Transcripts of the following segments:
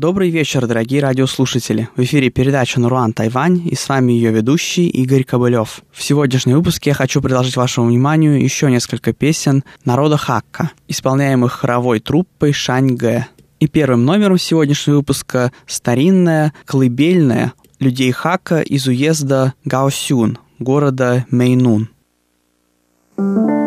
Добрый вечер, дорогие радиослушатели. В эфире передача «Наруан Тайвань» и с вами ее ведущий Игорь Кобылев. В сегодняшнем выпуске я хочу предложить вашему вниманию еще несколько песен народа Хакка, исполняемых хоровой труппой Шань Гэ. И первым номером сегодняшнего выпуска старинная, колыбельная людей Хака из уезда Гаосюн, города Мэйнун. thank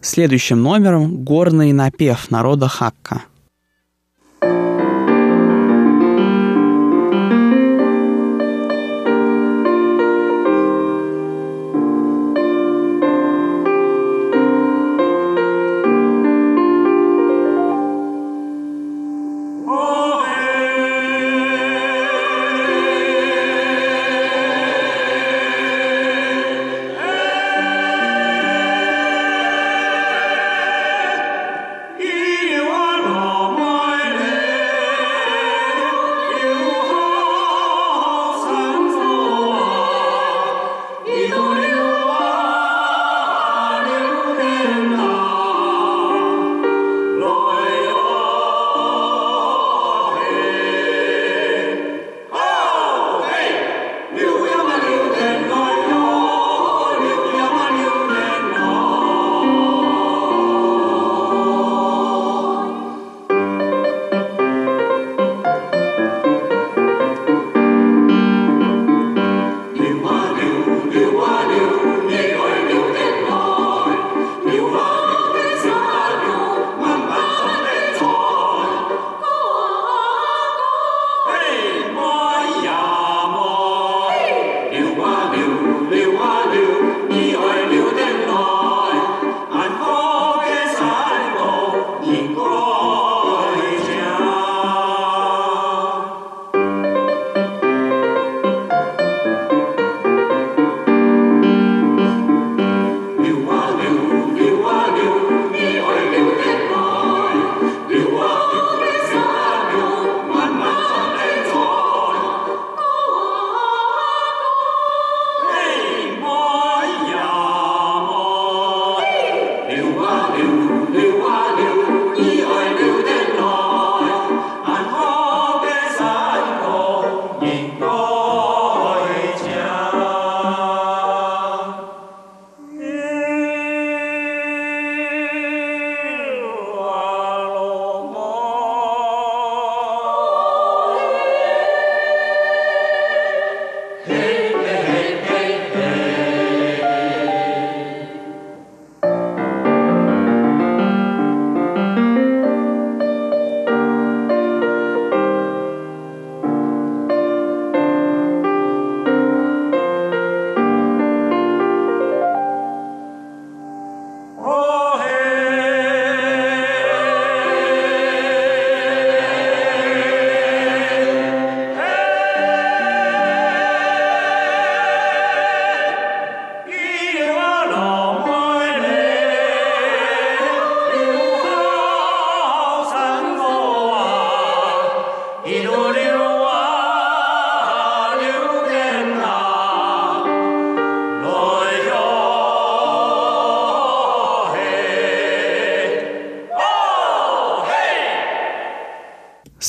Следующим номером горный напев народа Хакка.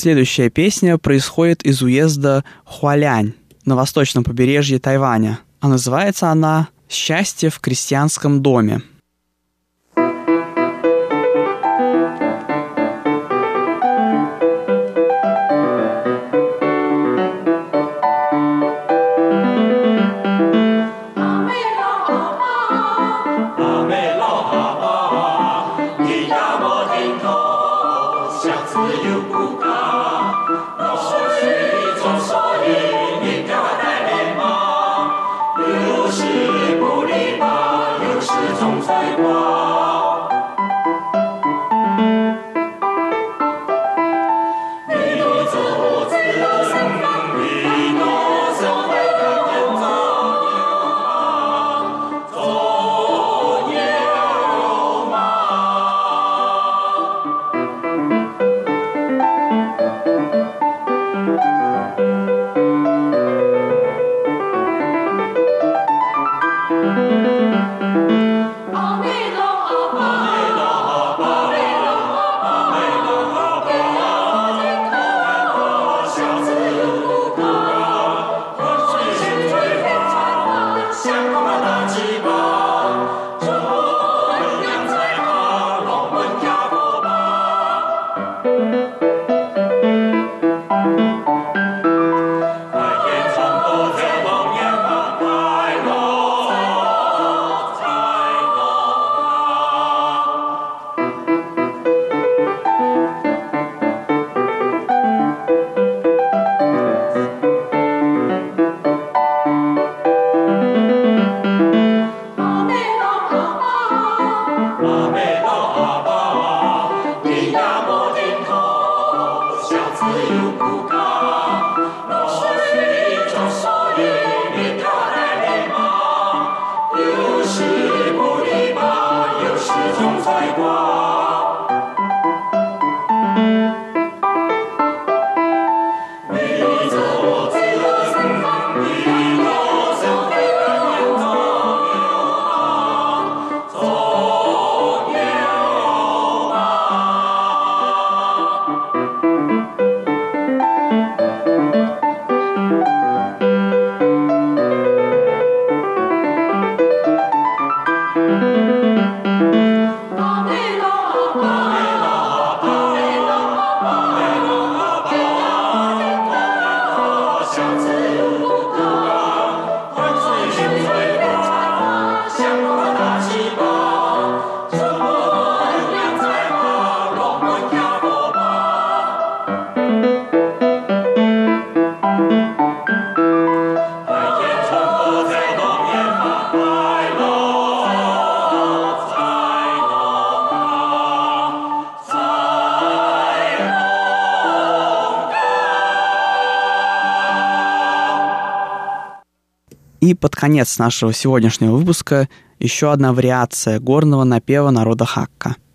Следующая песня происходит из уезда Хуалянь на восточном побережье Тайваня, а называется она «Счастье в крестьянском доме». 阿弥 И под конец нашего сегодняшнего выпуска еще одна вариация горного напева народа Хакка –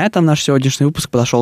на этом наш сегодняшний выпуск подошел